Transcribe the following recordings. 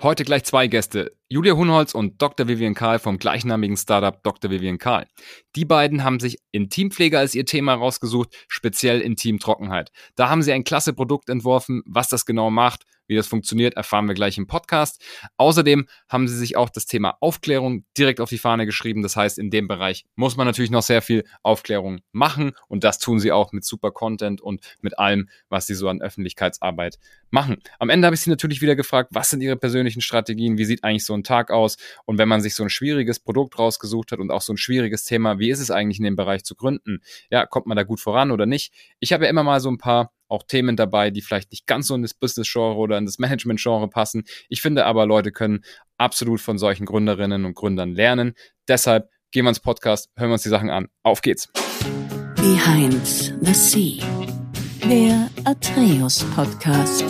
Heute gleich zwei Gäste, Julia Hunholz und Dr. Vivian Karl vom gleichnamigen Startup Dr. Vivian Karl. Die beiden haben sich Intimpflege als ihr Thema rausgesucht, speziell Intimtrockenheit. Da haben sie ein klasse Produkt entworfen, was das genau macht wie das funktioniert, erfahren wir gleich im Podcast. Außerdem haben sie sich auch das Thema Aufklärung direkt auf die Fahne geschrieben. Das heißt, in dem Bereich muss man natürlich noch sehr viel Aufklärung machen und das tun sie auch mit super Content und mit allem, was sie so an Öffentlichkeitsarbeit machen. Am Ende habe ich sie natürlich wieder gefragt, was sind ihre persönlichen Strategien? Wie sieht eigentlich so ein Tag aus? Und wenn man sich so ein schwieriges Produkt rausgesucht hat und auch so ein schwieriges Thema, wie ist es eigentlich in dem Bereich zu gründen? Ja, kommt man da gut voran oder nicht? Ich habe ja immer mal so ein paar auch Themen dabei, die vielleicht nicht ganz so in das Business-Genre oder in das Management-Genre passen. Ich finde aber, Leute können absolut von solchen Gründerinnen und Gründern lernen. Deshalb gehen wir ins Podcast, hören wir uns die Sachen an. Auf geht's. Behind the Sea, der Atreus Podcast.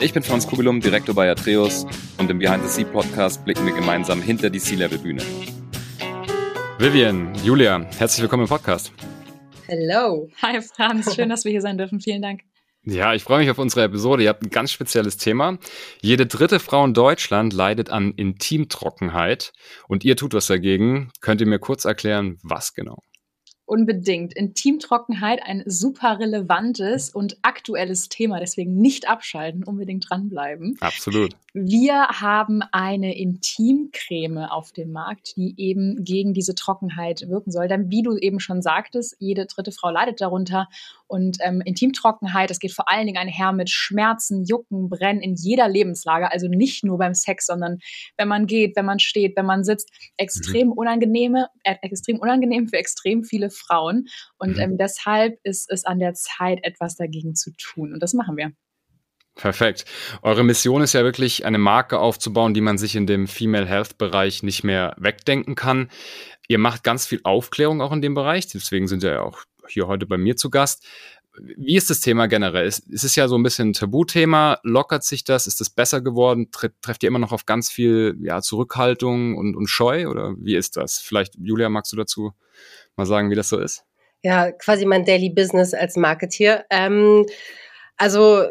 Ich bin Franz Kugelum, Direktor bei Atreus und im Behind the Sea Podcast blicken wir gemeinsam hinter die Sea-Level-Bühne. Vivian, Julia, herzlich willkommen im Podcast. Hello. Hi Franz, schön, dass wir hier sein dürfen. Vielen Dank. Ja, ich freue mich auf unsere Episode. Ihr habt ein ganz spezielles Thema. Jede dritte Frau in Deutschland leidet an Intimtrockenheit und ihr tut was dagegen. Könnt ihr mir kurz erklären, was genau? Unbedingt. Intimtrockenheit ein super relevantes und aktuelles Thema. Deswegen nicht abschalten, unbedingt dranbleiben. Absolut. Wir haben eine Intimcreme auf dem Markt, die eben gegen diese Trockenheit wirken soll. Denn wie du eben schon sagtest, jede dritte Frau leidet darunter. Und ähm, Intimtrockenheit, das geht vor allen Dingen einher mit Schmerzen, Jucken, Brennen in jeder Lebenslage. Also nicht nur beim Sex, sondern wenn man geht, wenn man steht, wenn man sitzt. Extrem mhm. unangenehme, äh, extrem unangenehm für extrem viele Frauen. Und mhm. ähm, deshalb ist es an der Zeit, etwas dagegen zu tun. Und das machen wir. Perfekt. Eure Mission ist ja wirklich, eine Marke aufzubauen, die man sich in dem Female Health Bereich nicht mehr wegdenken kann. Ihr macht ganz viel Aufklärung auch in dem Bereich, deswegen sind ja auch hier heute bei mir zu Gast. Wie ist das Thema generell? Es ist ja so ein bisschen ein Tabuthema. Lockert sich das? Ist das besser geworden? trefft ihr immer noch auf ganz viel ja, Zurückhaltung und, und Scheu? Oder wie ist das? Vielleicht, Julia, magst du dazu mal sagen, wie das so ist? Ja, quasi mein Daily Business als Marketeer. Ähm, also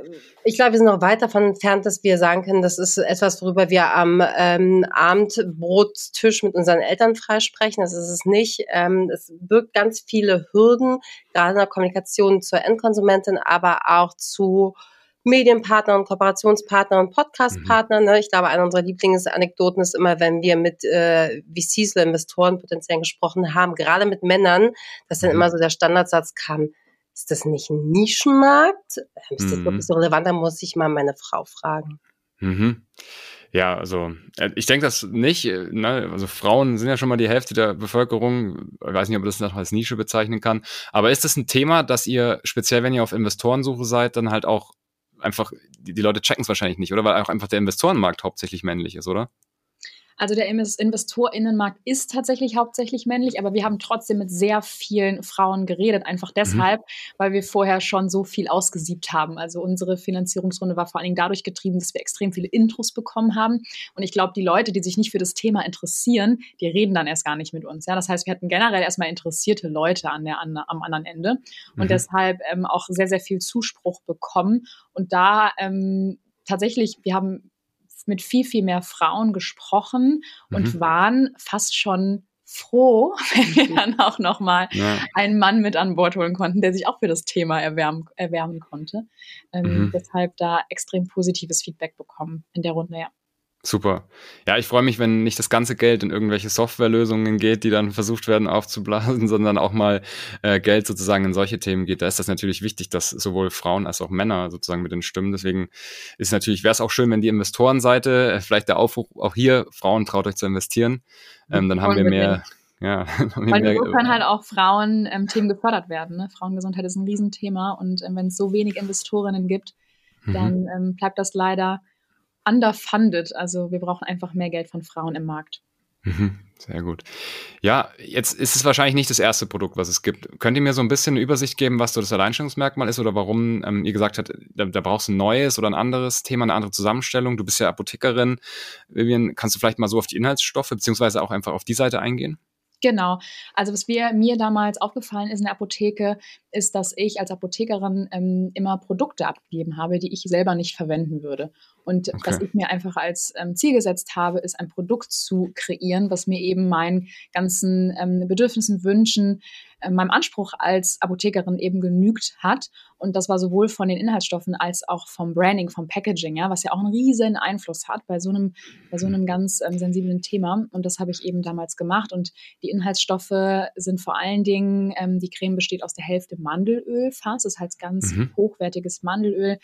ich glaube, wir sind noch weit davon entfernt, dass wir sagen können, das ist etwas, worüber wir am ähm, Abendbrottisch mit unseren Eltern freisprechen. Das ist es nicht. Ähm, es birgt ganz viele Hürden, gerade in der Kommunikation zur Endkonsumentin, aber auch zu Medienpartnern und Kooperationspartnern und Podcastpartnern. Mhm. Ne? Ich glaube, eine unserer Lieblingsanekdoten ist immer, wenn wir mit äh, VCs oder Investoren potenziell gesprochen haben, gerade mit Männern, dass dann mhm. immer so der Standardsatz kam, ist das nicht ein Nischenmarkt? Ist das mhm. wirklich so relevant? Da muss ich mal meine Frau fragen. Mhm. Ja, also äh, ich denke das nicht. Äh, ne? Also Frauen sind ja schon mal die Hälfte der Bevölkerung. Ich weiß nicht, ob man das noch als Nische bezeichnen kann. Aber ist das ein Thema, dass ihr, speziell wenn ihr auf Investorensuche seid, dann halt auch einfach, die, die Leute checken es wahrscheinlich nicht, oder? Weil auch einfach der Investorenmarkt hauptsächlich männlich ist, oder? Also der Investorinnenmarkt ist tatsächlich hauptsächlich männlich, aber wir haben trotzdem mit sehr vielen Frauen geredet, einfach mhm. deshalb, mhm. weil wir vorher schon so viel ausgesiebt haben. Also unsere Finanzierungsrunde war vor allen Dingen dadurch getrieben, dass wir extrem viele Intros bekommen haben. Und ich glaube, die Leute, die sich nicht für das Thema interessieren, die reden dann erst gar nicht mit uns. Ja, das heißt, wir hatten generell erstmal interessierte Leute an der, an, am anderen Ende und mhm. deshalb ähm, auch sehr, sehr viel Zuspruch bekommen. Und da ähm, tatsächlich, wir haben mit viel, viel mehr Frauen gesprochen und mhm. waren fast schon froh, wenn wir dann auch nochmal ja. einen Mann mit an Bord holen konnten, der sich auch für das Thema erwärmen, erwärmen konnte. Ähm, mhm. Deshalb da extrem positives Feedback bekommen in der Runde, ja. Super. Ja, ich freue mich, wenn nicht das ganze Geld in irgendwelche Softwarelösungen geht, die dann versucht werden aufzublasen, sondern auch mal äh, Geld sozusagen in solche Themen geht. Da ist das natürlich wichtig, dass sowohl Frauen als auch Männer sozusagen mit den Stimmen. Deswegen ist natürlich, wäre es auch schön, wenn die Investorenseite, äh, vielleicht der Aufruf auch hier, Frauen traut euch zu investieren. Ähm, dann haben wir mehr. Ja, Weil so können halt auch Frauen-Themen ähm, gefördert werden. Ne? Frauengesundheit ist ein Riesenthema und ähm, wenn es so wenig Investorinnen gibt, mhm. dann ähm, bleibt das leider underfunded. Also wir brauchen einfach mehr Geld von Frauen im Markt. Mhm, sehr gut. Ja, jetzt ist es wahrscheinlich nicht das erste Produkt, was es gibt. Könnt ihr mir so ein bisschen eine Übersicht geben, was so das Alleinstellungsmerkmal ist oder warum ähm, ihr gesagt habt, da, da brauchst du ein neues oder ein anderes Thema, eine andere Zusammenstellung? Du bist ja Apothekerin. Vivian, kannst du vielleicht mal so auf die Inhaltsstoffe beziehungsweise auch einfach auf die Seite eingehen? Genau. Also was wir, mir damals aufgefallen ist in der Apotheke, ist, dass ich als Apothekerin ähm, immer Produkte abgegeben habe, die ich selber nicht verwenden würde. Und okay. was ich mir einfach als ähm, Ziel gesetzt habe, ist ein Produkt zu kreieren, was mir eben meinen ganzen ähm, Bedürfnissen, Wünschen, äh, meinem Anspruch als Apothekerin eben genügt hat. Und das war sowohl von den Inhaltsstoffen als auch vom Branding, vom Packaging, ja, was ja auch einen riesen Einfluss hat bei so einem, bei so einem ganz ähm, sensiblen Thema. Und das habe ich eben damals gemacht. Und die Inhaltsstoffe sind vor allen Dingen, ähm, die Creme besteht aus der Hälfte Mandelöl fast. Das heißt ganz mhm. hochwertiges Mandelöl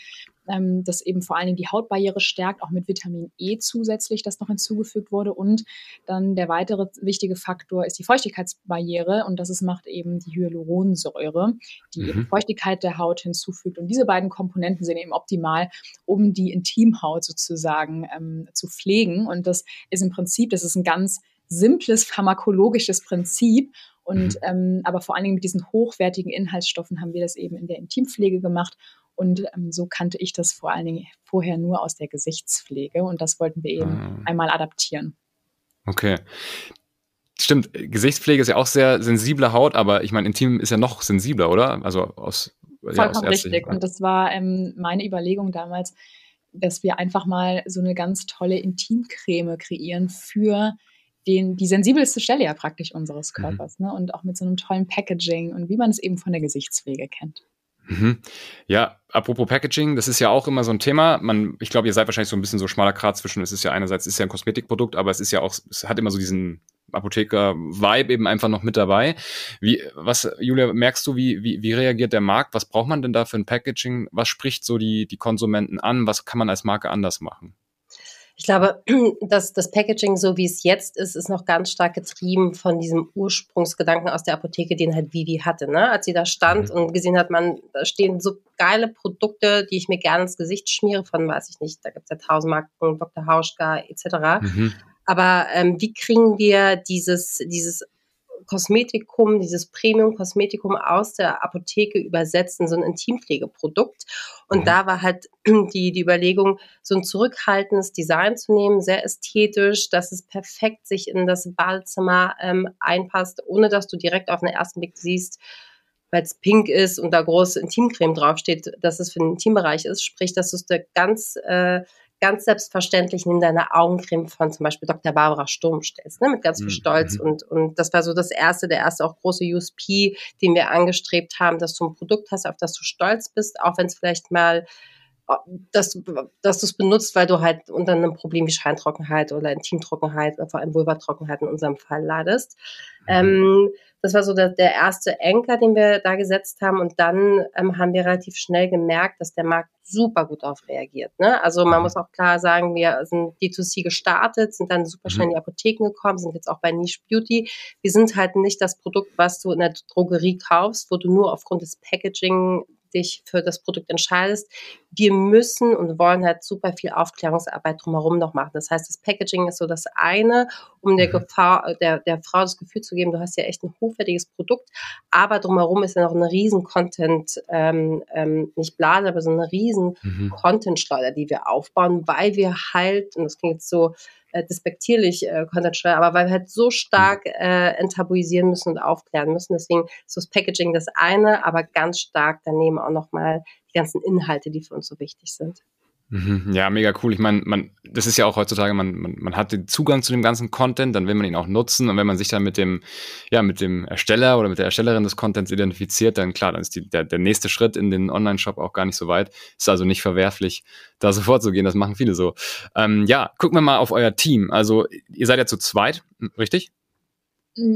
ähm, das eben vor allen Dingen die Hautbarriere stärkt, auch mit Vitamin E zusätzlich, das noch hinzugefügt wurde. Und dann der weitere wichtige Faktor ist die Feuchtigkeitsbarriere und das ist, macht eben die Hyaluronsäure, die mhm. eben Feuchtigkeit der Haut hinzufügt. Und diese beiden Komponenten sind eben optimal, um die Intimhaut sozusagen ähm, zu pflegen. Und das ist im Prinzip, das ist ein ganz simples pharmakologisches Prinzip. Und mhm. ähm, aber vor allen Dingen mit diesen hochwertigen Inhaltsstoffen haben wir das eben in der Intimpflege gemacht. Und ähm, so kannte ich das vor allen Dingen vorher nur aus der Gesichtspflege und das wollten wir eben ah. einmal adaptieren. Okay. Stimmt, Gesichtspflege ist ja auch sehr sensible Haut, aber ich meine, Intim ist ja noch sensibler, oder? Also aus Vollkommen ja, richtig. Und das war ähm, meine Überlegung damals, dass wir einfach mal so eine ganz tolle Intimcreme kreieren für den, die sensibelste Stelle ja praktisch unseres mhm. Körpers. Mhm. Ne? Und auch mit so einem tollen Packaging und wie man es eben von der Gesichtspflege kennt. Mhm. Ja, apropos Packaging, das ist ja auch immer so ein Thema. Man, ich glaube, ihr seid wahrscheinlich so ein bisschen so schmaler Grat zwischen, es ist ja einerseits ist ja ein Kosmetikprodukt, aber es ist ja auch, es hat immer so diesen Apotheker-Vibe eben einfach noch mit dabei. Wie, was, Julia, merkst du, wie, wie, wie reagiert der Markt? Was braucht man denn da für ein Packaging? Was spricht so die, die Konsumenten an? Was kann man als Marke anders machen? Ich glaube, dass das Packaging, so wie es jetzt ist, ist noch ganz stark getrieben von diesem Ursprungsgedanken aus der Apotheke, den halt Vivi hatte. Ne? Als sie da stand mhm. und gesehen hat, man, da stehen so geile Produkte, die ich mir gerne ins Gesicht schmiere, von weiß ich nicht, da gibt es ja tausend Marken, Dr. Hauschka etc. Mhm. Aber ähm, wie kriegen wir dieses, dieses Kosmetikum, dieses Premium-Kosmetikum aus der Apotheke übersetzen, so ein Intimpflegeprodukt. Und mhm. da war halt die, die Überlegung, so ein zurückhaltendes Design zu nehmen, sehr ästhetisch, dass es perfekt sich in das Badezimmer ähm, einpasst, ohne dass du direkt auf den ersten Blick siehst, weil es pink ist und da große Intimcreme draufsteht, dass es für den Intimbereich ist, sprich, dass du es da ganz äh, ganz selbstverständlich neben deiner Augencreme von zum Beispiel Dr. Barbara Sturm stellst, ne, mit ganz viel mhm. Stolz. Mhm. Und, und das war so das erste, der erste auch große USP, den wir angestrebt haben, dass du ein Produkt hast, auf das du stolz bist, auch wenn es vielleicht mal dass, dass du es benutzt, weil du halt unter einem Problem wie Scheintrockenheit oder Intimtrockenheit oder vor allem Vulvatrockenheit in unserem Fall leidest. Mhm. Ähm, das war so der, der erste Anker, den wir da gesetzt haben. Und dann ähm, haben wir relativ schnell gemerkt, dass der Markt super gut darauf reagiert. Ne? Also man mhm. muss auch klar sagen, wir sind D2C gestartet, sind dann super schnell in die mhm. Apotheken gekommen, sind jetzt auch bei Niche Beauty. Wir sind halt nicht das Produkt, was du in der Drogerie kaufst, wo du nur aufgrund des Packaging dich für das Produkt entscheidest. Wir müssen und wollen halt super viel Aufklärungsarbeit drumherum noch machen. Das heißt, das Packaging ist so das eine, um der mhm. Gefahr, der, der Frau das Gefühl zu geben, du hast ja echt ein hochwertiges Produkt, aber drumherum ist ja noch eine riesen Content, ähm, ähm, nicht Blase, aber so eine riesen mhm. Content-Schleuder, die wir aufbauen, weil wir halt, und das klingt jetzt so äh, despektierlich äh, Content steuern, aber weil wir halt so stark äh, enttabuisieren müssen und aufklären müssen. Deswegen ist das Packaging das eine, aber ganz stark daneben auch nochmal die ganzen Inhalte, die für uns so wichtig sind. Mhm. Ja, mega cool. Ich meine, man, das ist ja auch heutzutage, man, man, man hat den Zugang zu dem ganzen Content, dann will man ihn auch nutzen und wenn man sich dann mit dem, ja, mit dem Ersteller oder mit der Erstellerin des Contents identifiziert, dann klar, dann ist die, der, der nächste Schritt in den Online-Shop auch gar nicht so weit. Ist also nicht verwerflich, da sofort zu gehen. Das machen viele so. Ähm, ja, gucken wir mal auf euer Team. Also ihr seid ja zu zweit, richtig?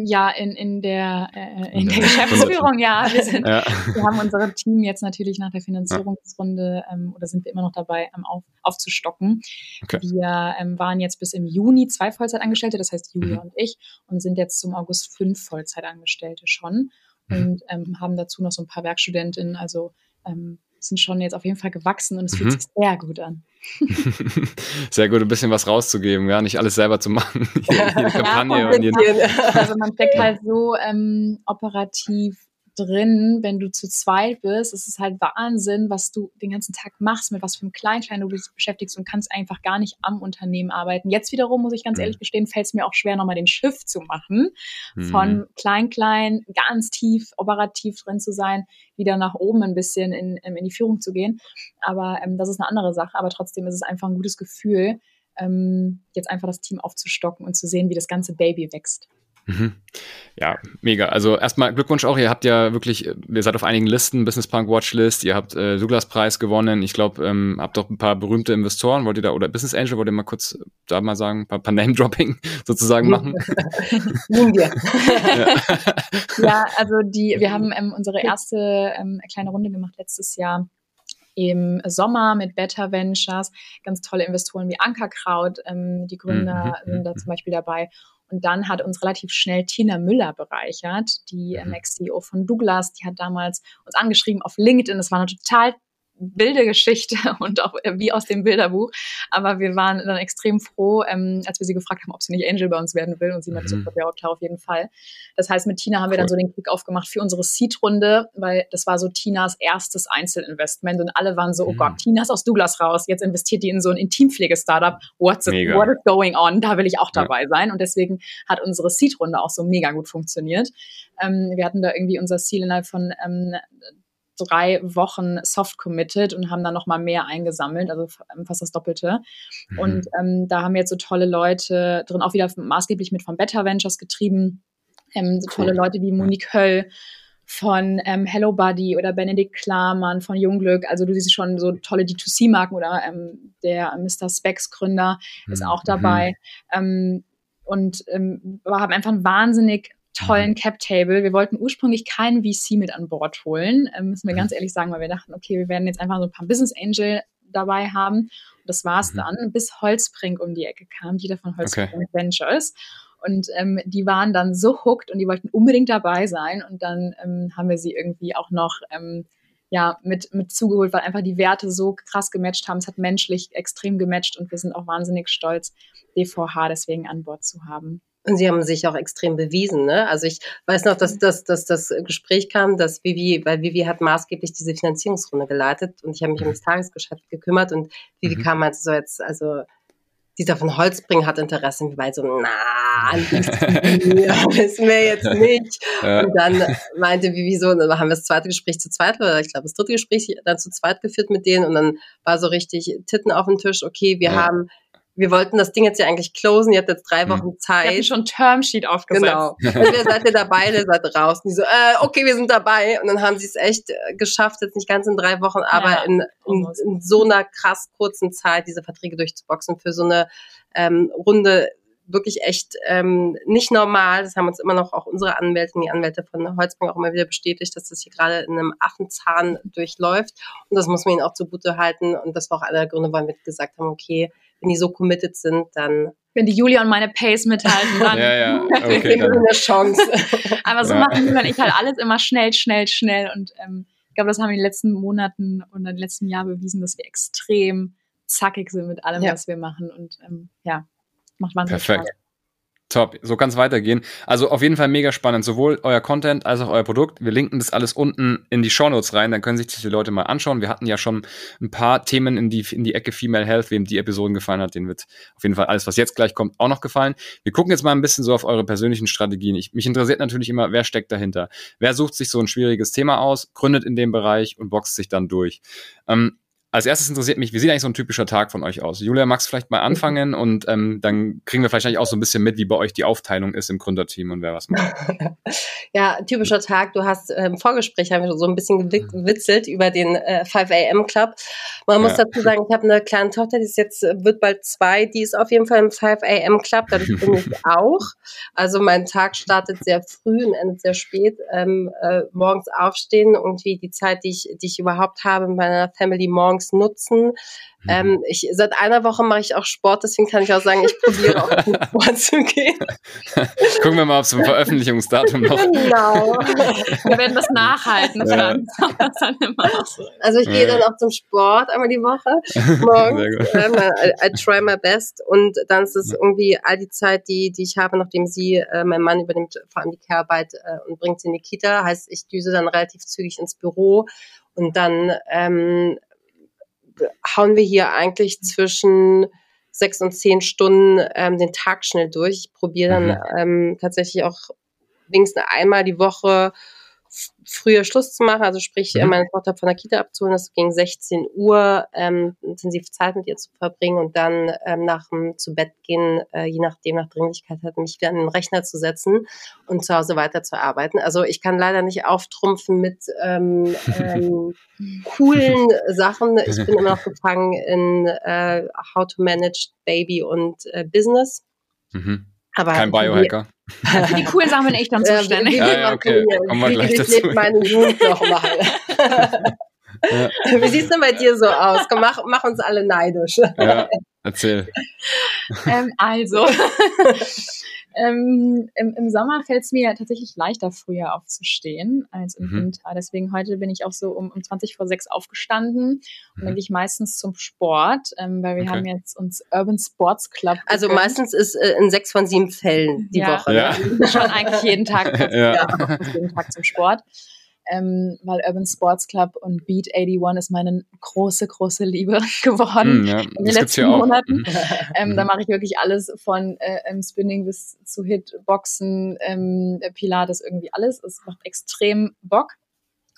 Ja, in, in der, äh, in der Geschäftsführung, ja. Wir, sind, ja. wir haben unser Team jetzt natürlich nach der Finanzierungsrunde ähm, oder sind wir immer noch dabei, ähm, auf, aufzustocken. Okay. Wir ähm, waren jetzt bis im Juni zwei Vollzeitangestellte, das heißt Julia mhm. und ich, und sind jetzt zum August fünf Vollzeitangestellte schon mhm. und ähm, haben dazu noch so ein paar Werkstudentinnen, also ähm, sind schon jetzt auf jeden Fall gewachsen und es mhm. fühlt sich sehr gut an. Sehr gut, ein bisschen was rauszugeben, ja, nicht alles selber zu machen. jede, jede Kampagne ja, und jede also man steckt halt so ähm, operativ drin, wenn du zu zweit bist. Es ist halt Wahnsinn, was du den ganzen Tag machst, mit was für einem Klein-Klein du dich beschäftigst und kannst einfach gar nicht am Unternehmen arbeiten. Jetzt wiederum, muss ich ganz mhm. ehrlich gestehen, fällt es mir auch schwer, nochmal den Schiff zu machen. Mhm. Von Klein-Klein ganz tief operativ drin zu sein, wieder nach oben ein bisschen in, ähm, in die Führung zu gehen. Aber ähm, das ist eine andere Sache. Aber trotzdem ist es einfach ein gutes Gefühl, ähm, jetzt einfach das Team aufzustocken und zu sehen, wie das ganze Baby wächst. Mhm. Ja, mega. Also erstmal Glückwunsch auch. Ihr habt ja wirklich, ihr seid auf einigen Listen, Business Punk Watchlist, ihr habt äh, Douglas Preis gewonnen. Ich glaube, ähm, habt auch ein paar berühmte Investoren. Wollt ihr da, oder Business Angel, wollt ihr mal kurz da mal sagen, ein paar, paar Name-Dropping sozusagen machen? ja. ja, also die, wir haben ähm, unsere erste ähm, kleine Runde gemacht letztes Jahr im Sommer mit Beta Ventures, ganz tolle Investoren wie Ankerkraut, ähm, die Gründer mhm. sind da zum Beispiel dabei. Und dann hat uns relativ schnell Tina Müller bereichert, die mhm. Ex-CEO von Douglas. Die hat damals uns angeschrieben auf LinkedIn. Das war eine total wilde Geschichte und auch äh, wie aus dem Bilderbuch. Aber wir waren dann extrem froh, ähm, als wir sie gefragt haben, ob sie nicht Angel bei uns werden will. Und sie meinte mhm. sofort, ja, klar, auf jeden Fall. Das heißt, mit Tina haben wir dann so den Klick aufgemacht für unsere Seed-Runde, weil das war so Tinas erstes Einzelinvestment und alle waren so, oh mhm. Gott, Tina ist aus Douglas raus, jetzt investiert die in so ein Intimpflege-Startup. What's it, what is going on? Da will ich auch dabei ja. sein. Und deswegen hat unsere Seed-Runde auch so mega gut funktioniert. Ähm, wir hatten da irgendwie unser Ziel innerhalb von ähm, drei Wochen soft committed und haben dann nochmal mehr eingesammelt, also fast das Doppelte. Mhm. Und ähm, da haben jetzt so tolle Leute drin, auch wieder maßgeblich mit von Better Ventures getrieben. Ähm, so tolle Leute wie Monique Höll von ähm, Hello Buddy oder Benedikt Klarmann von Jungglück. Also du siehst schon so tolle D2C-Marken oder ähm, der Mr. Specs Gründer ist mhm. auch dabei. Mhm. und ähm, wir haben einfach ein wahnsinnig tollen mhm. Cap-Table. Wir wollten ursprünglich keinen VC mit an Bord holen, ähm, müssen wir mhm. ganz ehrlich sagen, weil wir dachten, okay, wir werden jetzt einfach so ein paar Business Angel dabei haben. Und das war's mhm. dann, bis Holzbrink um die Ecke kam, jeder von Holzbrink okay. Ventures. Und ähm, die waren dann so hooked und die wollten unbedingt dabei sein. Und dann ähm, haben wir sie irgendwie auch noch ähm, ja, mit, mit zugeholt, weil einfach die Werte so krass gematcht haben. Es hat menschlich extrem gematcht und wir sind auch wahnsinnig stolz, DVH deswegen an Bord zu haben. Und sie haben sich auch extrem bewiesen. Ne? Also ich weiß noch, dass, dass, dass das Gespräch kam, dass Vivi, weil Vivi hat maßgeblich diese Finanzierungsrunde geleitet und ich habe mich um das Tagesgeschäft gekümmert und Vivi mhm. kam halt so jetzt, also dieser von Holzbring hat Interesse wir so, na, wissen wir jetzt nicht. Ja. Und dann meinte Vivi so, dann haben wir das zweite Gespräch zu zweit, oder ich glaube das dritte Gespräch dann zu zweit geführt mit denen und dann war so richtig Titten auf dem Tisch, okay, wir ja. haben wir wollten das Ding jetzt ja eigentlich closen, ihr habt jetzt drei hm. Wochen Zeit. Ich habe schon Termsheet aufgesetzt. Genau. Entweder seid ihr dabei oder seid raus. Und die so, äh, okay, wir sind dabei. Und dann haben sie es echt äh, geschafft, jetzt nicht ganz in drei Wochen, aber ja, in, in, in, so einer krass kurzen Zeit diese Verträge durchzuboxen für so eine ähm, Runde wirklich echt ähm, nicht normal. Das haben uns immer noch auch unsere Anwälte, die Anwälte von Holzbank auch immer wieder bestätigt, dass das hier gerade in einem Affenzahn durchläuft. Und das muss man ihnen auch zugute halten. Und das war auch einer der Gründe, warum wir gesagt haben, okay, wenn die so committed sind, dann wenn die Julia und meine Pace mithalten, dann ja, ja. Okay, dann. eine Chance. Aber so ja. machen und ich halt alles immer schnell, schnell, schnell. Und ähm, ich glaube, das haben wir in den letzten Monaten und in den letzten Jahren bewiesen, dass wir extrem zackig sind mit allem, ja. was wir machen. Und ähm, ja, macht wahnsinnig Perfekt. Spaß. Top, so kann es weitergehen. Also auf jeden Fall mega spannend, sowohl euer Content als auch euer Produkt. Wir linken das alles unten in die Show Notes rein, dann können sich die Leute mal anschauen. Wir hatten ja schon ein paar Themen in die, in die Ecke Female Health, wem die Episoden gefallen hat, denen wird auf jeden Fall alles, was jetzt gleich kommt, auch noch gefallen. Wir gucken jetzt mal ein bisschen so auf eure persönlichen Strategien. Ich, mich interessiert natürlich immer, wer steckt dahinter? Wer sucht sich so ein schwieriges Thema aus, gründet in dem Bereich und boxt sich dann durch? Ähm, als erstes interessiert mich, wie sieht eigentlich so ein typischer Tag von euch aus? Julia, magst du vielleicht mal anfangen und ähm, dann kriegen wir vielleicht auch so ein bisschen mit, wie bei euch die Aufteilung ist im Gründerteam und wer was macht. ja, typischer Tag. Du hast äh, im Vorgespräch haben wir so ein bisschen mhm. gewitzelt über den äh, 5 AM Club. Man muss ja. dazu sagen, ich habe eine kleine Tochter, die ist jetzt äh, wird bald zwei, die ist auf jeden Fall im 5 AM Club, dadurch bin ich auch. Also mein Tag startet sehr früh und endet sehr spät. Ähm, äh, morgens aufstehen, irgendwie die Zeit, die ich, die ich überhaupt habe mit meiner Family morgens Trainings nutzen. Mhm. Ähm, ich, seit einer Woche mache ich auch Sport, deswegen kann ich auch sagen, ich probiere auch zum Sport zu gehen. Gucken wir mal auf so ein Veröffentlichungsdatum noch. Genau. Wir werden das nachhalten, ja. Also ich gehe dann auch zum Sport einmal die Woche morgens. Ähm, I, I, try my best. Und dann ist es irgendwie all die Zeit, die, die ich habe, nachdem sie, äh, mein Mann übernimmt vor allem die Care-Arbeit äh, und bringt sie in die Kita. Heißt, ich düse dann relativ zügig ins Büro und dann ähm, hauen wir hier eigentlich zwischen sechs und zehn Stunden ähm, den Tag schnell durch. Ich probiere dann mhm. ähm, tatsächlich auch wenigstens einmal die Woche früher Schluss zu machen, also sprich mhm. meine Tochter von der Kita abzuholen, das ging 16 Uhr, ähm, intensiv Zeit mit ihr zu verbringen und dann ähm, nach dem zu Bett gehen, äh, je nachdem nach Dringlichkeit hat, mich wieder an den Rechner zu setzen und zu Hause weiterzuarbeiten. Also ich kann leider nicht auftrumpfen mit ähm, ähm, coolen Sachen. Ich bin immer noch gefangen in äh, How to Manage Baby und äh, Business. Mhm. Aber Kein Biohacker. Für die coolen Sachen bin ich dann zuständig. Ja, ja, okay. Kommen wir gleich dazu. meine Jugend nochmal. Ja. Wie sieht es denn bei dir so aus? Komm, mach, mach uns alle neidisch. Ja, erzähl. Ähm, also, ähm, im, im, Sommer fällt es mir tatsächlich leichter, früher aufzustehen als im mhm. Winter. Deswegen heute bin ich auch so um, um 20 vor 6 aufgestanden und dann mhm. gehe ich meistens zum Sport, ähm, weil wir okay. haben jetzt uns Urban Sports Club. Also gegönnt. meistens ist äh, in sechs von sieben Fällen die ja. Woche. Ja. Schon eigentlich jeden Tag, ja. ja. jeden Tag zum Sport ähm, weil Urban Sports Club und Beat 81 ist meine große, große Liebe geworden mm, ja. in den letzten Monaten. Mhm. ähm, da mhm. mache ich wirklich alles von äh, Spinning bis zu Hit, Boxen, ähm, Pilates, irgendwie alles. Es macht extrem Bock.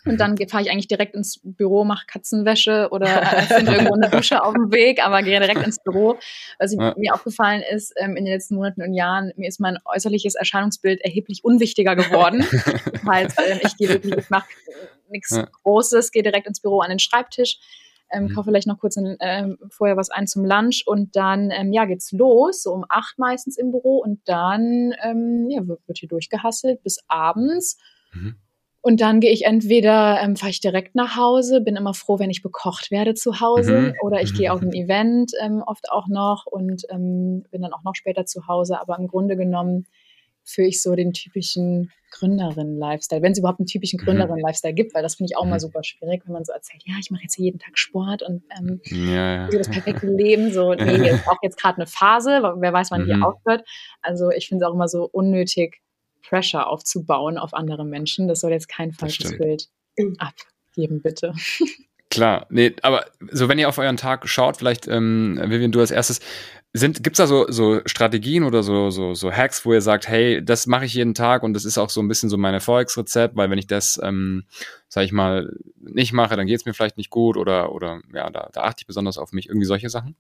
Und dann fahre ich eigentlich direkt ins Büro, mache Katzenwäsche oder äh, finde irgendwo eine Dusche auf dem Weg, aber gehe direkt ins Büro. Was ja. mir aufgefallen ist, ähm, in den letzten Monaten und Jahren, mir ist mein äußerliches Erscheinungsbild erheblich unwichtiger geworden. das heißt, äh, ich gehe wirklich, ich mache nichts ja. Großes, gehe direkt ins Büro an den Schreibtisch. Ähm, mhm. kaufe vielleicht noch kurz ein, ähm, vorher was ein zum Lunch und dann ähm, ja geht's los, so um acht meistens im Büro und dann ähm, ja, wird, wird hier durchgehasselt bis abends. Mhm. Und dann gehe ich entweder, ähm, fahre ich direkt nach Hause, bin immer froh, wenn ich bekocht werde zu Hause, mhm. oder ich gehe auf ein Event ähm, oft auch noch und ähm, bin dann auch noch später zu Hause. Aber im Grunde genommen führe ich so den typischen Gründerin-Lifestyle, wenn es überhaupt einen typischen mhm. Gründerin-Lifestyle gibt, weil das finde ich auch mal mhm. super schwierig, wenn man so erzählt, ja, ich mache jetzt jeden Tag Sport und ähm, ja, ja. das perfekte Leben. So, nee, ist auch jetzt gerade eine Phase, wer weiß, wann die mhm. aufhört. Also ich finde es auch immer so unnötig, Pressure aufzubauen auf andere Menschen. Das soll jetzt kein falsches Bild abgeben, bitte. Klar, nee, aber so wenn ihr auf euren Tag schaut, vielleicht, ähm, Vivian, du als erstes, sind, gibt's da so, so Strategien oder so, so, so Hacks, wo ihr sagt, hey, das mache ich jeden Tag und das ist auch so ein bisschen so mein Erfolgsrezept, weil wenn ich das, ähm, sag ich mal, nicht mache, dann geht's mir vielleicht nicht gut oder, oder ja, da, da achte ich besonders auf mich. Irgendwie solche Sachen?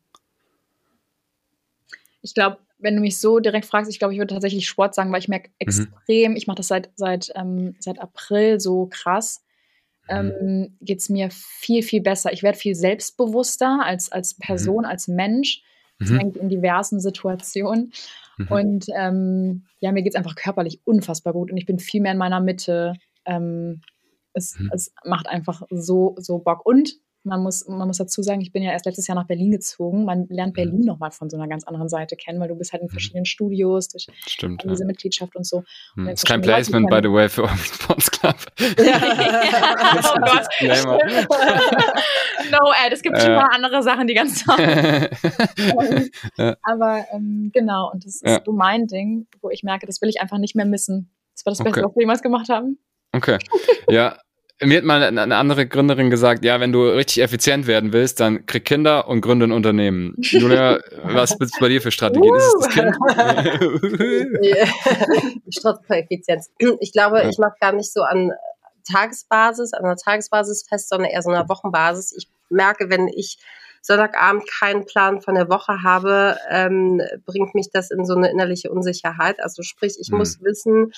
Ich glaube, wenn du mich so direkt fragst, ich glaube, ich würde tatsächlich Sport sagen, weil ich merke mhm. extrem, mhm. ich mache das seit, seit, ähm, seit April so krass, mhm. ähm, geht es mir viel, viel besser. Ich werde viel selbstbewusster als, als mhm. Person, mhm. als Mensch, mhm. in diversen Situationen. Und ähm, ja, mir geht es einfach körperlich unfassbar gut und ich bin viel mehr in meiner Mitte. Ähm, es, es macht einfach so, so Bock. Und man muss, man muss dazu sagen, ich bin ja erst letztes Jahr nach Berlin gezogen. Man lernt mhm. Berlin mhm. nochmal von so einer ganz anderen Seite kennen, weil du bist halt in mhm. verschiedenen Studios, durch Stimmt, diese ja. Mitgliedschaft und so. Und mhm. ist kein Placement, by the way, für Open Sports Club. Ja. oh Gott. no, Ed, es gibt äh. schon mal andere Sachen, die ganz toll ja. Aber ähm, genau, und das ist so mein Ding, wo ich merke, das will ich einfach nicht mehr missen. Das war das Beste, was wir jemals gemacht haben. Okay. Ja, mir hat mal eine andere Gründerin gesagt, ja, wenn du richtig effizient werden willst, dann krieg Kinder und gründe ein Unternehmen. Julia, was bist bei dir für Strategien? Uh. Ist es das Kind? Strategie für Effizienz. Ich glaube, ich mache gar nicht so an Tagesbasis, an einer Tagesbasis fest, sondern eher so einer Wochenbasis. Ich merke, wenn ich Sonntagabend keinen Plan von der Woche habe, ähm, bringt mich das in so eine innerliche Unsicherheit. Also sprich, ich hm. muss wissen,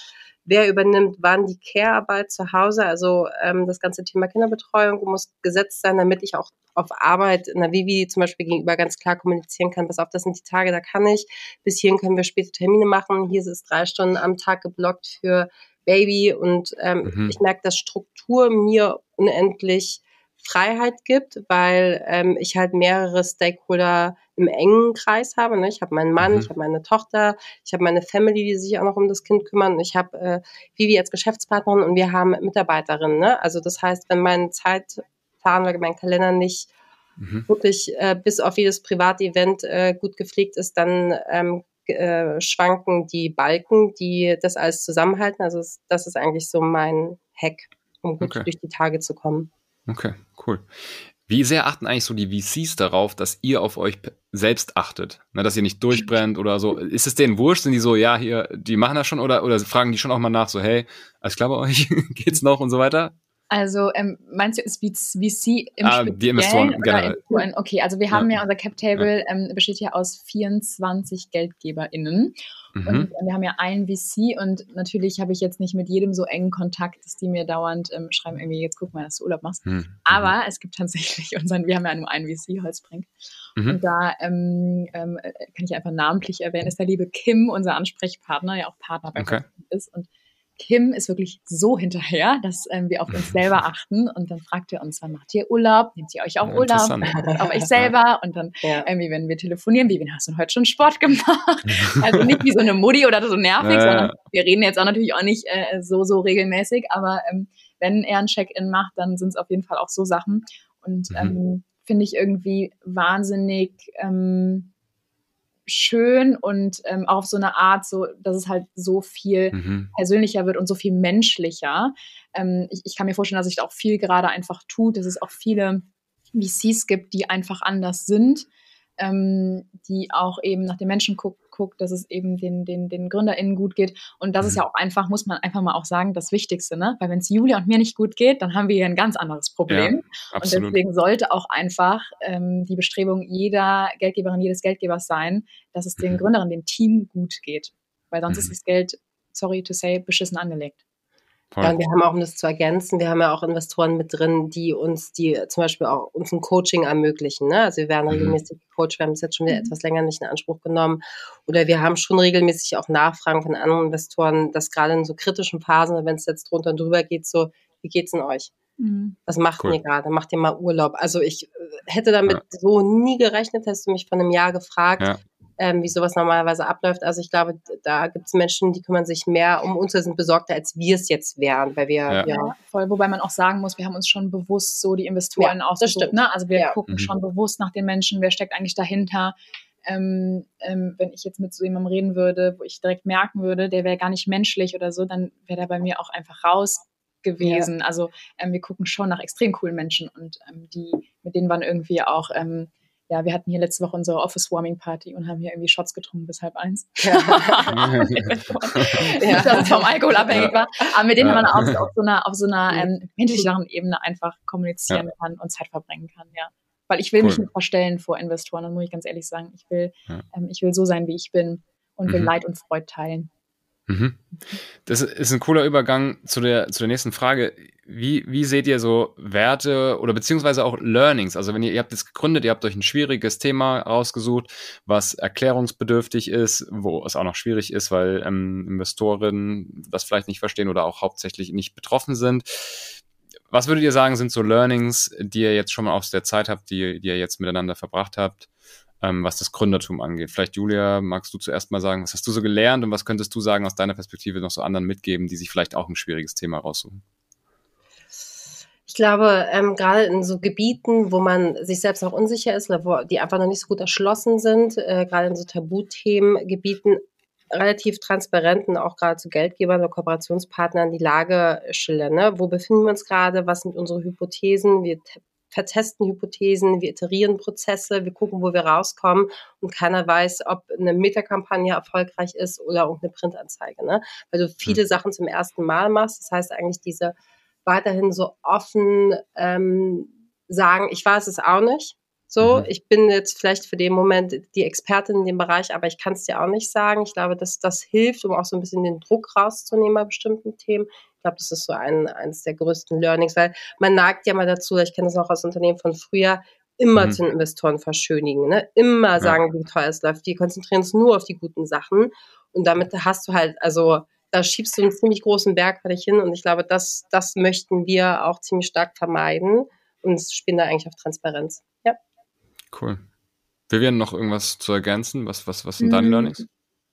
wer übernimmt wann die Care-Arbeit zu Hause. Also ähm, das ganze Thema Kinderbetreuung muss gesetzt sein, damit ich auch auf Arbeit in der Vivi zum Beispiel gegenüber ganz klar kommunizieren kann, pass auf, das sind die Tage, da kann ich. Bis hierhin können wir später Termine machen. Hier ist es drei Stunden am Tag geblockt für Baby und ähm, mhm. ich merke, dass Struktur mir unendlich Freiheit gibt, weil ähm, ich halt mehrere Stakeholder im engen Kreis habe. Ne? Ich habe meinen Mann, mhm. ich habe meine Tochter, ich habe meine Family, die sich auch noch um das Kind kümmern. Ich habe äh, Vivi als Geschäftspartnerin und wir haben Mitarbeiterinnen. Ne? Also das heißt, wenn mein Zeitplan oder mein Kalender nicht mhm. wirklich äh, bis auf jedes Privatevent äh, gut gepflegt ist, dann ähm, äh, schwanken die Balken, die das alles zusammenhalten. Also das ist eigentlich so mein Hack, um gut okay. durch die Tage zu kommen. Okay, cool. Wie sehr achten eigentlich so die VCs darauf, dass ihr auf euch selbst achtet? Ne, dass ihr nicht durchbrennt oder so. Ist es denen wurscht? Sind die so, ja, hier, die machen das schon oder, oder fragen die schon auch mal nach, so, hey, alles klar bei euch? Geht's noch und so weiter? Also ähm, meinst du, ist VC im ah, die Investoren generell. Okay, also wir haben ja, ja unser Cap Table ja. ähm, besteht ja aus 24 GeldgeberInnen. Mhm. Und wir haben ja einen VC und natürlich habe ich jetzt nicht mit jedem so engen Kontakt, dass die mir dauernd ähm, schreiben, irgendwie, jetzt guck mal, dass du Urlaub machst. Mhm. Aber es gibt tatsächlich unseren, wir haben ja nur einen VC, Holzbrink. Mhm. Und da ähm, ähm, äh, kann ich einfach namentlich erwähnen, ist der liebe Kim, unser Ansprechpartner, ja auch Partner bei okay. ist. Und Kim ist wirklich so hinterher, dass ähm, wir auf uns selber achten und dann fragt er uns, wann macht ihr Urlaub? Nehmt ihr euch auch Urlaub? auf euch selber? Und dann ja. irgendwie, wenn wir telefonieren, wie, wen hast du heute schon Sport gemacht? also nicht wie so eine Mutti oder so nervig, ja. sondern wir reden jetzt auch natürlich auch nicht äh, so, so regelmäßig, aber ähm, wenn er ein Check-in macht, dann sind es auf jeden Fall auch so Sachen und mhm. ähm, finde ich irgendwie wahnsinnig ähm, schön und ähm, auch auf so eine Art, so, dass es halt so viel mhm. persönlicher wird und so viel menschlicher. Ähm, ich, ich, kann mir vorstellen, dass sich da auch viel gerade einfach tut, dass es auch viele VCs gibt, die einfach anders sind, ähm, die auch eben nach den Menschen gucken guckt, dass es eben den, den, den GründerInnen gut geht. Und das mhm. ist ja auch einfach, muss man einfach mal auch sagen, das Wichtigste, ne? Weil wenn es Julia und mir nicht gut geht, dann haben wir hier ein ganz anderes Problem. Ja, und deswegen sollte auch einfach ähm, die Bestrebung jeder Geldgeberin, jedes Geldgebers sein, dass es den mhm. Gründerinnen, dem Team gut geht. Weil sonst mhm. ist das Geld, sorry to say, beschissen angelegt. Ja, und wir haben auch, um das zu ergänzen, wir haben ja auch Investoren mit drin, die uns, die zum Beispiel auch uns ein Coaching ermöglichen. Ne? Also wir werden mhm. regelmäßig gecoacht, wir haben es jetzt schon wieder mhm. etwas länger nicht in Anspruch genommen. Oder wir haben schon regelmäßig auch Nachfragen von anderen Investoren, dass gerade in so kritischen Phasen, wenn es jetzt drunter und drüber geht, so, wie geht's in euch? Mhm. Was macht cool. ihr gerade? Macht ihr mal Urlaub? Also ich äh, hätte damit ja. so nie gerechnet, hättest du mich vor einem Jahr gefragt. Ja ähm, wie sowas normalerweise abläuft. Also ich glaube, da gibt es Menschen, die kümmern sich mehr um uns, sind besorgter, als wir es jetzt wären, weil wir ja. ja. voll. Wobei man auch sagen muss, wir haben uns schon bewusst so die Investoren ja, ausgesucht. Ne? Also wir ja. gucken mhm. schon bewusst nach den Menschen, wer steckt eigentlich dahinter. Ähm, ähm, wenn ich jetzt mit so jemandem reden würde, wo ich direkt merken würde, der wäre gar nicht menschlich oder so, dann wäre der bei mir auch einfach raus gewesen. Ja. Also ähm, wir gucken schon nach extrem coolen Menschen und ähm, die, mit denen waren irgendwie auch ähm, ja, wir hatten hier letzte Woche unsere Office Warming Party und haben hier irgendwie Shots getrunken bis halb eins. Ja. ja. Dass es vom Alkohol abhängig war. Aber mit denen ja. man auch auf so einer, auf so einer ähm, menschlichen Ebene einfach kommunizieren kann und Zeit verbringen kann, ja. Weil ich will cool. mich nicht verstellen vor Investoren, das muss ich ganz ehrlich sagen. Ich will, ähm, ich will so sein, wie ich bin und will mhm. Leid und Freude teilen. Mhm. Das ist ein cooler Übergang zu der, zu der nächsten Frage. Wie, wie seht ihr so Werte oder beziehungsweise auch Learnings? Also wenn ihr, ihr habt jetzt gegründet, ihr habt euch ein schwieriges Thema rausgesucht, was erklärungsbedürftig ist, wo es auch noch schwierig ist, weil ähm, Investoren das vielleicht nicht verstehen oder auch hauptsächlich nicht betroffen sind. Was würdet ihr sagen, sind so Learnings, die ihr jetzt schon mal aus der Zeit habt, die, die ihr jetzt miteinander verbracht habt? Ähm, was das Gründertum angeht. Vielleicht, Julia, magst du zuerst mal sagen, was hast du so gelernt und was könntest du sagen aus deiner Perspektive noch so anderen mitgeben, die sich vielleicht auch ein schwieriges Thema raussuchen? Ich glaube, ähm, gerade in so Gebieten, wo man sich selbst noch unsicher ist wo die einfach noch nicht so gut erschlossen sind, äh, gerade in so Tabuthemengebieten, relativ transparenten, auch gerade zu Geldgebern oder Kooperationspartnern die Lage schildern. Ne? Wo befinden wir uns gerade? Was sind unsere Hypothesen? Wir vertesten Hypothesen, wir iterieren Prozesse, wir gucken, wo wir rauskommen und keiner weiß, ob eine Metakampagne erfolgreich ist oder irgendeine Printanzeige. Ne? Weil du viele mhm. Sachen zum ersten Mal machst. Das heißt eigentlich diese weiterhin so offen ähm, sagen, ich weiß es auch nicht. So, mhm. ich bin jetzt vielleicht für den Moment die Expertin in dem Bereich, aber ich kann es dir auch nicht sagen. Ich glaube, dass das hilft, um auch so ein bisschen den Druck rauszunehmen bei bestimmten Themen. Ich glaube, das ist so ein, eines der größten Learnings, weil man neigt ja mal dazu, ich kenne das noch aus Unternehmen von früher, immer mhm. zu den Investoren verschönigen, ne? immer sagen, ja. wie toll es läuft. Die konzentrieren uns nur auf die guten Sachen und damit hast du halt, also da schiebst du einen ziemlich großen Berg vor dich hin und ich glaube, das, das möchten wir auch ziemlich stark vermeiden und spielen da eigentlich auf Transparenz. Ja. Cool. Vivian, noch irgendwas zu ergänzen? Was, was, was sind deine mm, Learnings?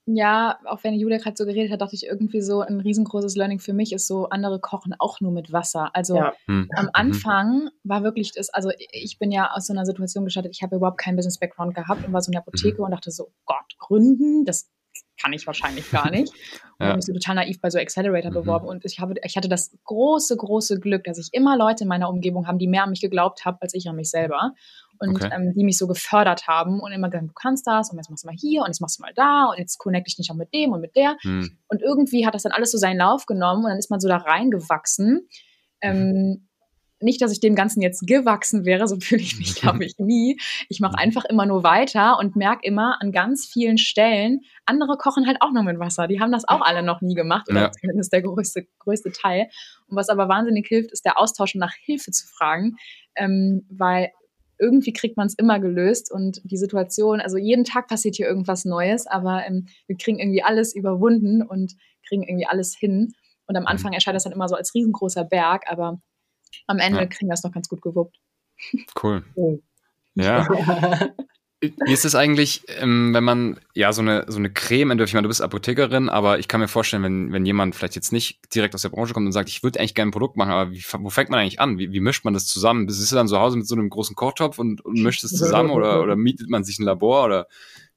Ja, auch wenn Julia gerade so geredet hat, dachte ich irgendwie so, ein riesengroßes Learning für mich ist so, andere kochen auch nur mit Wasser. Also ja. hm. am mhm. Anfang war wirklich das, also ich bin ja aus so einer Situation gestartet, ich habe überhaupt keinen Business-Background gehabt und war so in der Apotheke mhm. und dachte so, Gott, gründen, das kann ich wahrscheinlich gar nicht. Und ja. habe mich so total naiv bei so Accelerator mhm. beworben. Und ich, habe, ich hatte das große, große Glück, dass ich immer Leute in meiner Umgebung haben, die mehr an mich geglaubt haben, als ich an mich selber und okay. ähm, die mich so gefördert haben und immer gesagt, du kannst das und jetzt machst du mal hier und jetzt machst du mal da und jetzt connecte ich dich auch mit dem und mit der. Hm. Und irgendwie hat das dann alles so seinen Lauf genommen und dann ist man so da reingewachsen. Ähm, nicht, dass ich dem Ganzen jetzt gewachsen wäre, so fühle ich mich, glaube ich, nie. Ich mache einfach immer nur weiter und merke immer an ganz vielen Stellen, andere kochen halt auch noch mit Wasser. Die haben das auch alle noch nie gemacht, oder ja. zumindest der größte, größte Teil. Und was aber wahnsinnig hilft, ist der Austausch und nach Hilfe zu fragen, ähm, weil irgendwie kriegt man es immer gelöst und die Situation, also jeden Tag passiert hier irgendwas Neues, aber ähm, wir kriegen irgendwie alles überwunden und kriegen irgendwie alles hin. Und am mhm. Anfang erscheint das dann immer so als riesengroßer Berg, aber am Ende ja. kriegen wir es noch ganz gut gewuppt. Cool. Ja. Wie ist es eigentlich, ähm, wenn man ja so eine, so eine Creme entwirft? Ich meine, du bist Apothekerin, aber ich kann mir vorstellen, wenn, wenn jemand vielleicht jetzt nicht direkt aus der Branche kommt und sagt, ich würde eigentlich gerne ein Produkt machen, aber wie, wo fängt man eigentlich an? Wie, wie mischt man das zusammen? Bist du dann zu Hause mit so einem großen Kochtopf und, und mischt es zusammen oder, oder mietet man sich ein Labor oder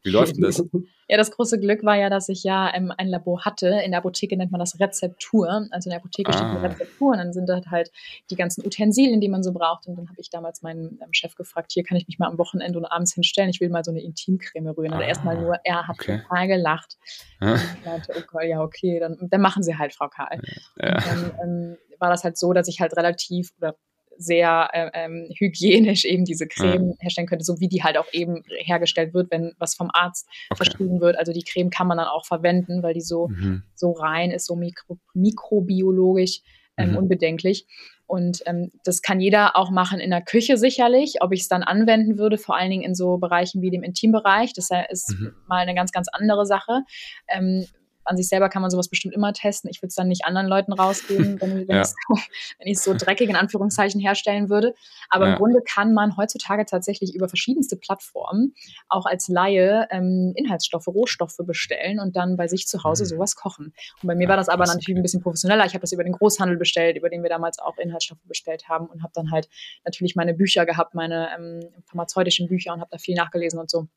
wie läuft denn das? Ja, das große Glück war ja, dass ich ja ähm, ein Labor hatte. In der Apotheke nennt man das Rezeptur. Also in der Apotheke ah. steht eine Rezeptur und dann sind dort halt die ganzen Utensilien, die man so braucht. Und dann habe ich damals meinen ähm, Chef gefragt, hier kann ich mich mal am Wochenende und abends hinstellen. Ich will mal so eine Intimcreme rühren. Und ah, erstmal nur, er hat okay. total gelacht. Ah. Und ich meinte, okay, ja, okay, dann, dann machen Sie halt, Frau Karl. Ja. Und dann ähm, war das halt so, dass ich halt relativ oder sehr äh, ähm, hygienisch eben diese Creme ja. herstellen könnte, so wie die halt auch eben hergestellt wird, wenn was vom Arzt okay. verschrieben wird. Also die Creme kann man dann auch verwenden, weil die so, mhm. so rein ist, so mikro, mikrobiologisch ähm, mhm. unbedenklich. Und ähm, das kann jeder auch machen in der Küche sicherlich. Ob ich es dann anwenden würde, vor allen Dingen in so Bereichen wie dem Intimbereich, das ist mhm. mal eine ganz, ganz andere Sache. Ähm, an sich selber kann man sowas bestimmt immer testen. Ich würde es dann nicht anderen Leuten rausgeben, wenn, wenn ja. ich es so, so, dreckig in Anführungszeichen herstellen würde. Aber ja. im Grunde kann man heutzutage tatsächlich über verschiedenste Plattformen auch als Laie ähm, Inhaltsstoffe, Rohstoffe bestellen und dann bei sich zu Hause mhm. sowas kochen. Und bei mir ja, war das aber natürlich ein bisschen professioneller. Ich habe das über den Großhandel bestellt, über den wir damals auch Inhaltsstoffe bestellt haben und habe dann halt natürlich meine Bücher gehabt, meine ähm, pharmazeutischen Bücher und habe da viel nachgelesen und so.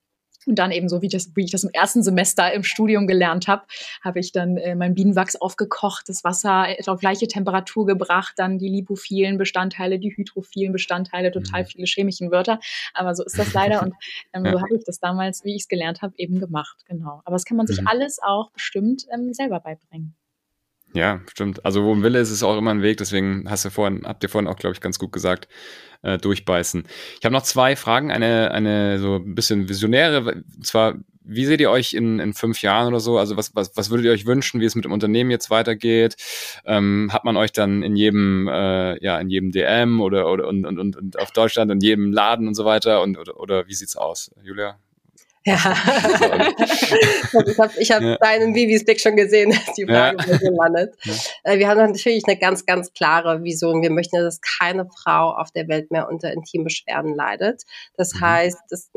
Und dann eben so, wie, das, wie ich das im ersten Semester im Studium gelernt habe, habe ich dann äh, mein Bienenwachs aufgekocht, das Wasser auf gleiche Temperatur gebracht, dann die lipophilen Bestandteile, die hydrophilen Bestandteile, total mhm. viele chemischen Wörter. Aber so ist das leider und ähm, ja. so habe ich das damals, wie ich es gelernt habe, eben gemacht. Genau. Aber das kann man sich mhm. alles auch bestimmt ähm, selber beibringen. Ja, stimmt. Also wo ein Wille ist, ist auch immer ein Weg. Deswegen hast du vorhin, habt ihr vorhin auch, glaube ich, ganz gut gesagt, äh, durchbeißen. Ich habe noch zwei Fragen. Eine, eine so ein bisschen visionäre. Und zwar, wie seht ihr euch in, in fünf Jahren oder so? Also was, was, was würdet ihr euch wünschen, wie es mit dem Unternehmen jetzt weitergeht? Ähm, hat man euch dann in jedem, äh, ja, in jedem DM oder, oder und, und, und auf Deutschland in jedem Laden und so weiter? Und, oder, oder wie sieht's aus? Julia? Ja, ich habe ich hab ja. deinen Vivis Blick schon gesehen, dass die Frage ja. gelandet. Ja. Äh, wir haben natürlich eine ganz, ganz klare Vision. Wir möchten, dass keine Frau auf der Welt mehr unter Intimbeschwerden leidet. Das mhm. heißt, das,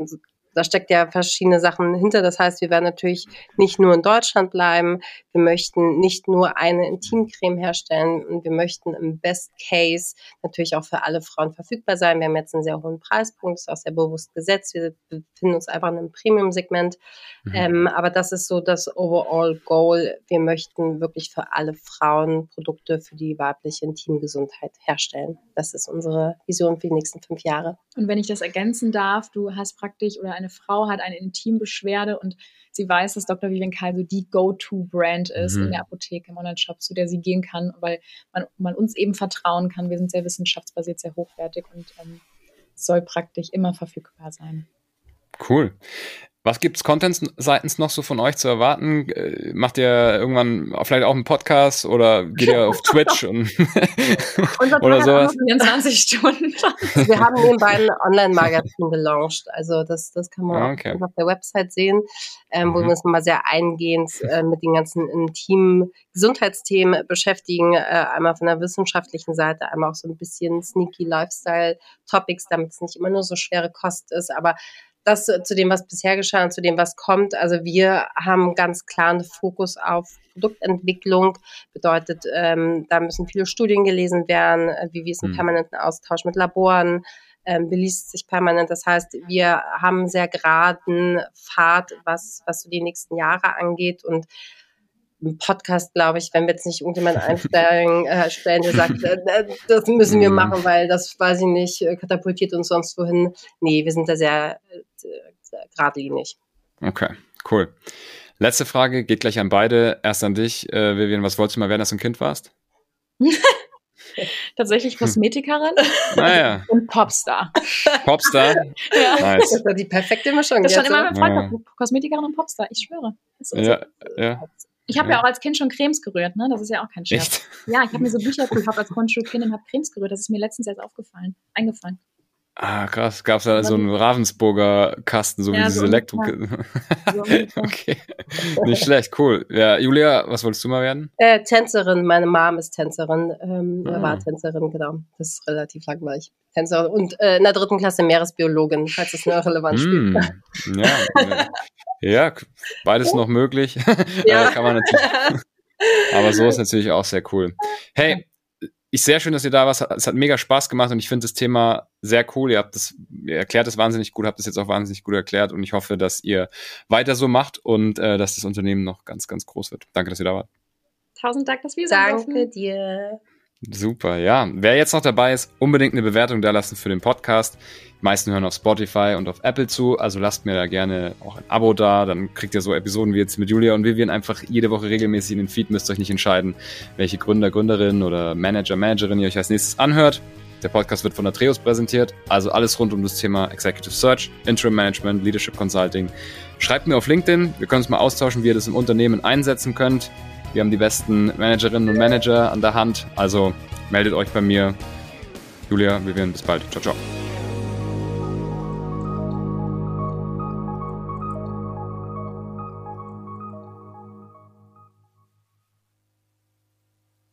da steckt ja verschiedene Sachen hinter. Das heißt, wir werden natürlich nicht nur in Deutschland bleiben. Wir möchten nicht nur eine Intimcreme herstellen und wir möchten im Best Case natürlich auch für alle Frauen verfügbar sein. Wir haben jetzt einen sehr hohen Preispunkt, das ist auch sehr bewusst gesetzt. Wir befinden uns einfach in einem Premium-Segment. Mhm. Ähm, aber das ist so das Overall Goal. Wir möchten wirklich für alle Frauen Produkte für die weibliche Intimgesundheit herstellen. Das ist unsere Vision für die nächsten fünf Jahre. Und wenn ich das ergänzen darf, du hast praktisch oder eine Frau hat eine Intimbeschwerde und sie weiß, dass Dr. Vivian Kai so die Go-To-Brand ist mhm. in der Apotheke, im Online-Shop, zu der sie gehen kann, weil man, man, uns eben vertrauen kann. Wir sind sehr wissenschaftsbasiert, sehr hochwertig und ähm, soll praktisch immer verfügbar sein. Cool. Was gibt's Content seitens noch so von euch zu erwarten? Äh, macht ihr irgendwann vielleicht auch einen Podcast oder geht ihr auf Twitch und oder sowas? 24 Stunden. Wir haben nebenbei ein Online-Magazin gelauncht. Also das, das kann man ah, okay. auf der Website sehen, ähm, wo mhm. wir uns mal sehr eingehend äh, mit den ganzen intimen Gesundheitsthemen beschäftigen. Äh, einmal von der wissenschaftlichen Seite, einmal auch so ein bisschen sneaky Lifestyle-Topics, damit es nicht immer nur so schwere Kost ist, aber das zu dem, was bisher geschah und zu dem, was kommt. Also wir haben ganz klar einen Fokus auf Produktentwicklung. Bedeutet, ähm, da müssen viele Studien gelesen werden, äh, wie wir es im mhm. permanenten Austausch mit Laboren, ähm, beliest sich permanent. Das heißt, wir haben sehr geraden Pfad, was, was so die nächsten Jahre angeht und im Podcast, glaube ich, wenn wir jetzt nicht irgendjemand einstellen, äh, stellen, der sagt, äh, äh, das müssen wir mhm. machen, weil das, weiß ich nicht, äh, katapultiert uns sonst wohin. Nee, wir sind da sehr, geradlinig. Okay, cool. Letzte Frage, geht gleich an beide. Erst an dich, äh, Vivian, was wolltest du mal werden, als du ein Kind warst? Tatsächlich Kosmetikerin naja. und Popstar. Popstar? ja. Nice. Das ist die perfekte Mischung. Das ist schon immer mein Freund, ja. Kosmetikerin und Popstar, ich schwöre. Ja, ja. Ich habe ja. ja. auch als Kind schon Cremes gerührt, ne? Das ist ja auch kein Scherz. Echt? Ja, ich habe mir so Bücher gekauft als Grundschulkind und habe Cremes gerührt. Das ist mir letztens erst aufgefallen, eingefallen. Ah, krass. Gab es da so einen Ravensburger Kasten, so ja, wie diese so Elektro... okay. Nicht schlecht, cool. Ja, Julia, was wolltest du mal werden? Äh, Tänzerin. Meine Mom ist Tänzerin. Ähm, ah. War Tänzerin, genau. Das ist relativ langweilig. Tänzerin. Und äh, in der dritten Klasse Meeresbiologin, falls es eine Relevanz spielt. Mm, ja, ja, beides noch möglich. Ja. kann man natürlich. Aber so ist natürlich auch sehr cool. Hey, ich sehr schön, dass ihr da warst. Es hat mega Spaß gemacht und ich finde das Thema sehr cool. Ihr habt das, ihr erklärt es wahnsinnig gut, habt es jetzt auch wahnsinnig gut erklärt und ich hoffe, dass ihr weiter so macht und äh, dass das Unternehmen noch ganz, ganz groß wird. Danke, dass ihr da wart. Tausend Dank, dass wir Danke dir. Super, ja. Wer jetzt noch dabei ist, unbedingt eine Bewertung da lassen für den Podcast. Die meisten hören auf Spotify und auf Apple zu, also lasst mir da gerne auch ein Abo da, dann kriegt ihr so Episoden wie jetzt mit Julia und Vivian einfach jede Woche regelmäßig in den Feed, müsst euch nicht entscheiden, welche Gründer, Gründerin oder Manager, Managerin ihr euch als nächstes anhört. Der Podcast wird von Atreus präsentiert, also alles rund um das Thema Executive Search, Interim Management, Leadership Consulting. Schreibt mir auf LinkedIn, wir können uns mal austauschen, wie ihr das im Unternehmen einsetzen könnt. Wir haben die besten Managerinnen und Manager an der Hand. Also meldet euch bei mir. Julia, Vivian, bis bald. Ciao, ciao.